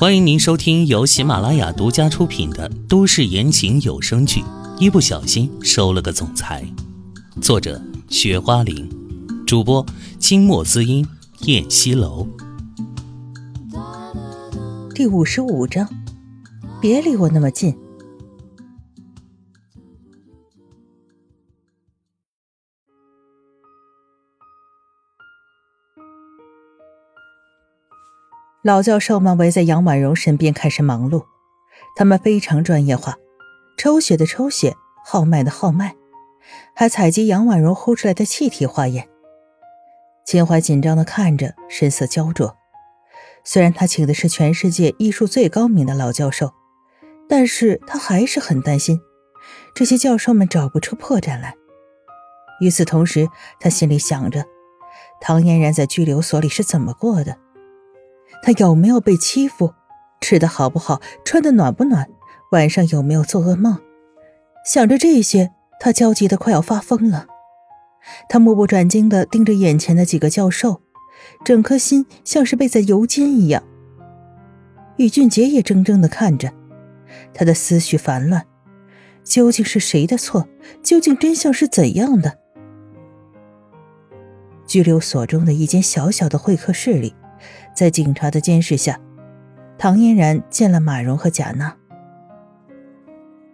欢迎您收听由喜马拉雅独家出品的都市言情有声剧《一不小心收了个总裁》，作者：雪花玲，主播：清墨滋音、燕西楼。第五十五章，别离我那么近。老教授们围在杨婉容身边开始忙碌，他们非常专业化，抽血的抽血，号脉的号脉，还采集杨婉容呼出来的气体化验。秦淮紧张的看着，神色焦灼。虽然他请的是全世界医术最高明的老教授，但是他还是很担心这些教授们找不出破绽来。与此同时，他心里想着，唐嫣然在拘留所里是怎么过的。他有没有被欺负？吃的好不好？穿的暖不暖？晚上有没有做噩梦？想着这些，他焦急的快要发疯了。他目不转睛的盯着眼前的几个教授，整颗心像是被在油煎一样。宇俊杰也怔怔的看着，他的思绪烦乱。究竟是谁的错？究竟真相是怎样的？拘留所中的一间小小的会客室里。在警察的监视下，唐嫣然见了马蓉和贾娜。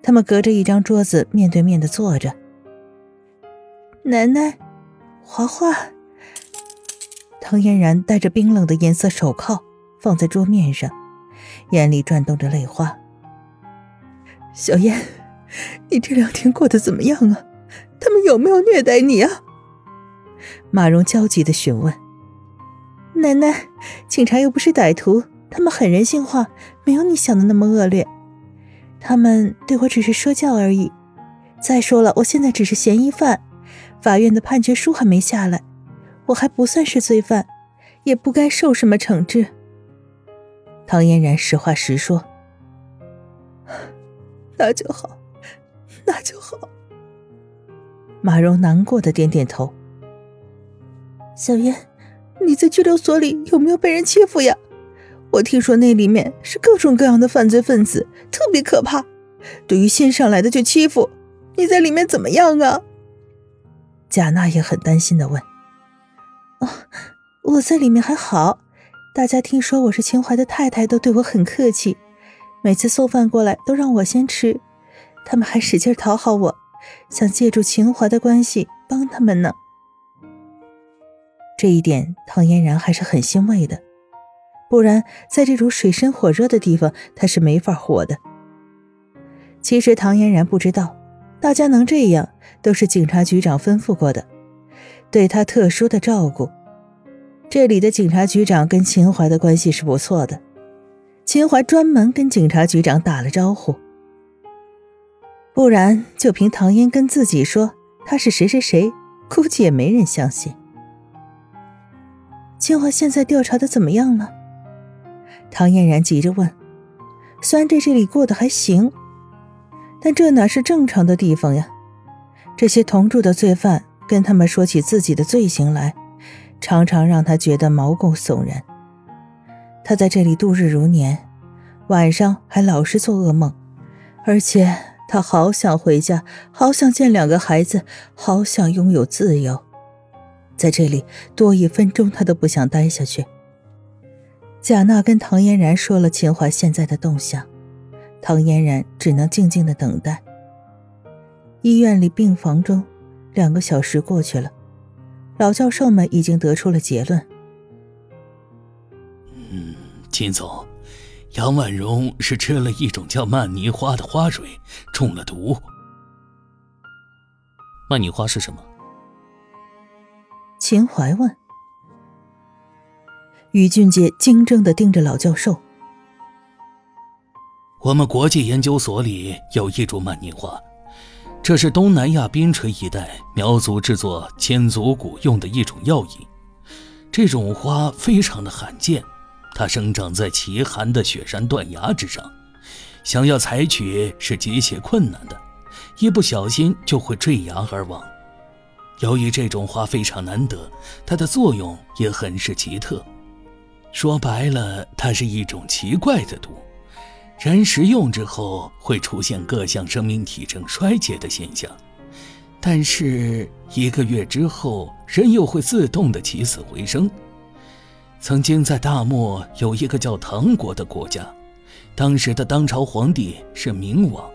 他们隔着一张桌子面对面的坐着。奶奶，华华。唐嫣然戴着冰冷的颜色手铐放在桌面上，眼里转动着泪花。小燕，你这两天过得怎么样啊？他们有没有虐待你啊？马蓉焦急的询问。奶奶，警察又不是歹徒，他们很人性化，没有你想的那么恶劣。他们对我只是说教而已。再说了，我现在只是嫌疑犯，法院的判决书还没下来，我还不算是罪犯，也不该受什么惩治。唐嫣然实话实说。那就好，那就好。马蓉难过的点点头。小燕。你在拘留所里有没有被人欺负呀？我听说那里面是各种各样的犯罪分子，特别可怕。对于新上来的就欺负，你在里面怎么样啊？贾娜也很担心的问。哦，我在里面还好，大家听说我是秦淮的太太，都对我很客气，每次送饭过来都让我先吃，他们还使劲讨好我，想借助秦淮的关系帮他们呢。这一点，唐嫣然还是很欣慰的，不然在这种水深火热的地方，她是没法活的。其实唐嫣然不知道，大家能这样，都是警察局长吩咐过的，对她特殊的照顾。这里的警察局长跟秦淮的关系是不错的，秦淮专门跟警察局长打了招呼，不然就凭唐嫣跟自己说他是谁谁谁，估计也没人相信。清华现在调查的怎么样了？唐嫣然急着问。虽然在这里过得还行，但这哪是正常的地方呀？这些同住的罪犯跟他们说起自己的罪行来，常常让他觉得毛骨悚然。他在这里度日如年，晚上还老是做噩梦，而且他好想回家，好想见两个孩子，好想拥有自由。在这里多一分钟，他都不想待下去。贾娜跟唐嫣然说了秦淮现在的动向，唐嫣然只能静静的等待。医院里病房中，两个小时过去了，老教授们已经得出了结论。嗯，秦总，杨婉容是吃了一种叫曼尼花的花蕊，中了毒。曼尼花是什么？秦淮问，于俊杰惊怔的盯着老教授。我们国际研究所里有一株曼尼花，这是东南亚边陲一带苗族制作千足骨用的一种药引。这种花非常的罕见，它生长在奇寒的雪山断崖之上，想要采取是极其困难的，一不小心就会坠崖而亡。由于这种花非常难得，它的作用也很是奇特。说白了，它是一种奇怪的毒，人食用之后会出现各项生命体征衰竭的现象，但是一个月之后，人又会自动的起死回生。曾经在大漠有一个叫唐国的国家，当时的当朝皇帝是明王，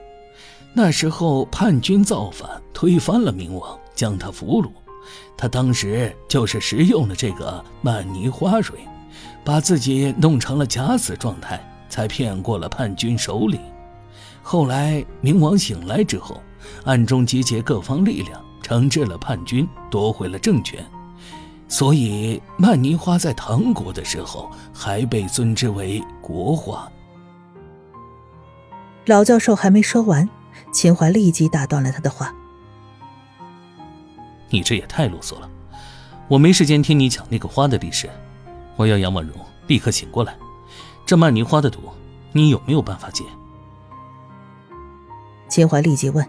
那时候叛军造反，推翻了明王，将他俘虏，他当时就是食用了这个曼尼花蕊。把自己弄成了假死状态，才骗过了叛军首领。后来明王醒来之后，暗中集结各方力量，惩治了叛军，夺回了政权。所以曼尼花在唐国的时候，还被尊之为国花。老教授还没说完，秦淮立即打断了他的话：“你这也太啰嗦了，我没时间听你讲那个花的历史。”我要杨婉容立刻醒过来，这曼尼花的毒，你有没有办法解？秦淮立即问，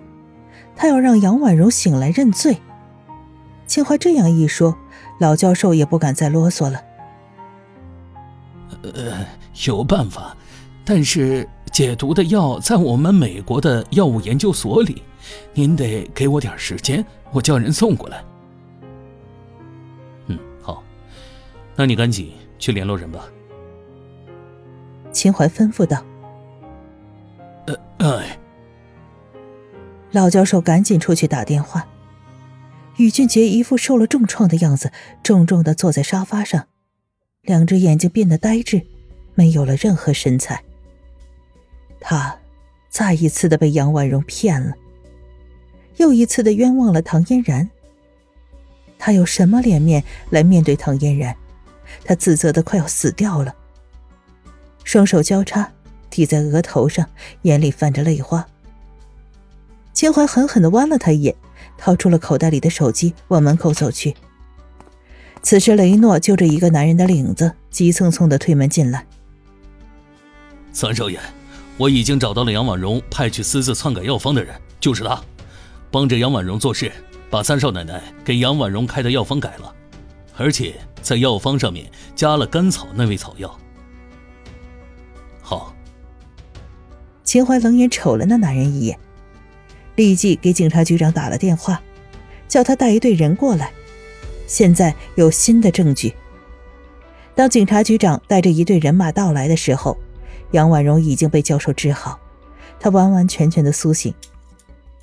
他要让杨婉容醒来认罪。秦淮这样一说，老教授也不敢再啰嗦了。呃，有办法，但是解毒的药在我们美国的药物研究所里，您得给我点时间，我叫人送过来。嗯，好那你赶紧去联络人吧。”秦淮吩咐道。“呃，哎。”老教授赶紧出去打电话。宇俊杰一副受了重创的样子，重重的坐在沙发上，两只眼睛变得呆滞，没有了任何神采。他再一次的被杨婉容骗了，又一次的冤枉了唐嫣然。他有什么脸面来面对唐嫣然？他自责的快要死掉了，双手交叉抵在额头上，眼里泛着泪花。秦淮狠狠的剜了他一眼，掏出了口袋里的手机，往门口走去。此时，雷诺揪着一个男人的领子，急匆匆的推门进来。三少爷，我已经找到了杨婉容派去私自篡改药方的人，就是他，帮着杨婉容做事，把三少奶奶给杨婉容开的药方改了，而且。在药方上面加了甘草那味草药。好。秦淮冷眼瞅了那男人一眼，立即给警察局长打了电话，叫他带一队人过来。现在有新的证据。当警察局长带着一队人马到来的时候，杨婉容已经被教授治好，她完完全全的苏醒。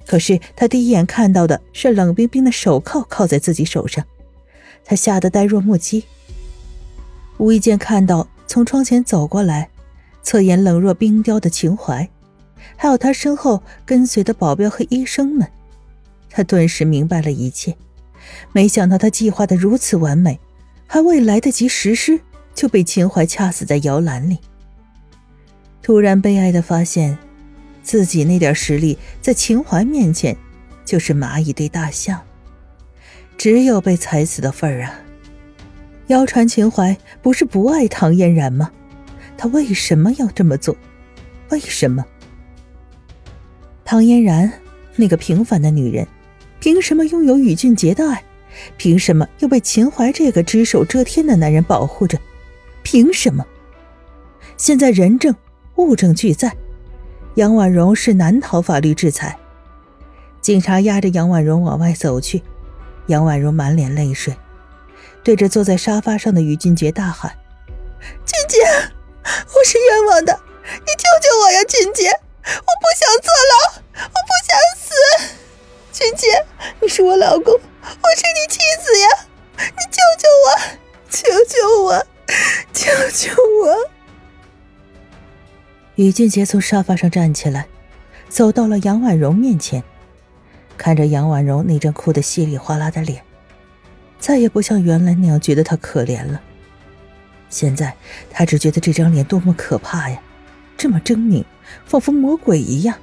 可是他第一眼看到的是冷冰冰的手铐铐在自己手上。他吓得呆若木鸡，无意间看到从窗前走过来、侧颜冷若冰雕的秦淮，还有他身后跟随的保镖和医生们，他顿时明白了一切。没想到他计划的如此完美，还未来得及实施，就被秦淮掐死在摇篮里。突然悲哀的发现，自己那点实力在秦淮面前，就是蚂蚁对大象。只有被踩死的份儿啊！谣传秦淮不是不爱唐嫣然吗？他为什么要这么做？为什么？唐嫣然那个平凡的女人，凭什么拥有宇俊杰的爱？凭什么又被秦淮这个只手遮天的男人保护着？凭什么？现在人证物证俱在，杨婉容是难逃法律制裁。警察押着杨婉容往外走去。杨婉容满脸泪水，对着坐在沙发上的于俊杰大喊：“俊杰，我是冤枉的，你救救我呀！俊杰，我不想坐牢，我不想死。俊杰，你是我老公，我是你妻子呀！你救救我，救救我，救救我！”于俊杰从沙发上站起来，走到了杨婉容面前。看着杨婉容那张哭得稀里哗啦的脸，再也不像原来那样觉得她可怜了。现在他只觉得这张脸多么可怕呀，这么狰狞，仿佛魔鬼一样。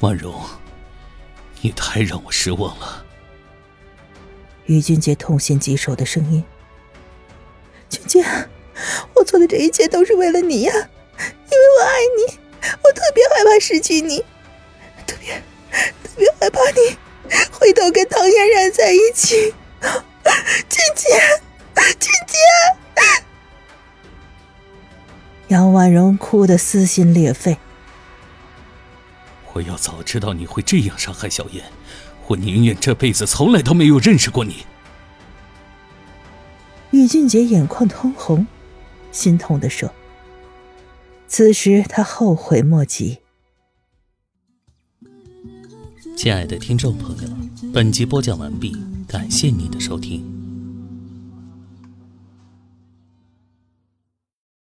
婉容，你太让我失望了。于俊杰痛心疾首的声音：“俊杰，我做的这一切都是为了你呀，因为我爱你，我特别害怕失去你，特别……”特别害怕你回头跟唐嫣然在一起，俊杰，俊杰。杨婉容哭得撕心裂肺。我要早知道你会这样伤害小燕，我宁愿这辈子从来都没有认识过你。玉俊杰眼眶通红，心痛的说：“此时他后悔莫及。”亲爱的听众朋友，本集播讲完毕，感谢您的收听。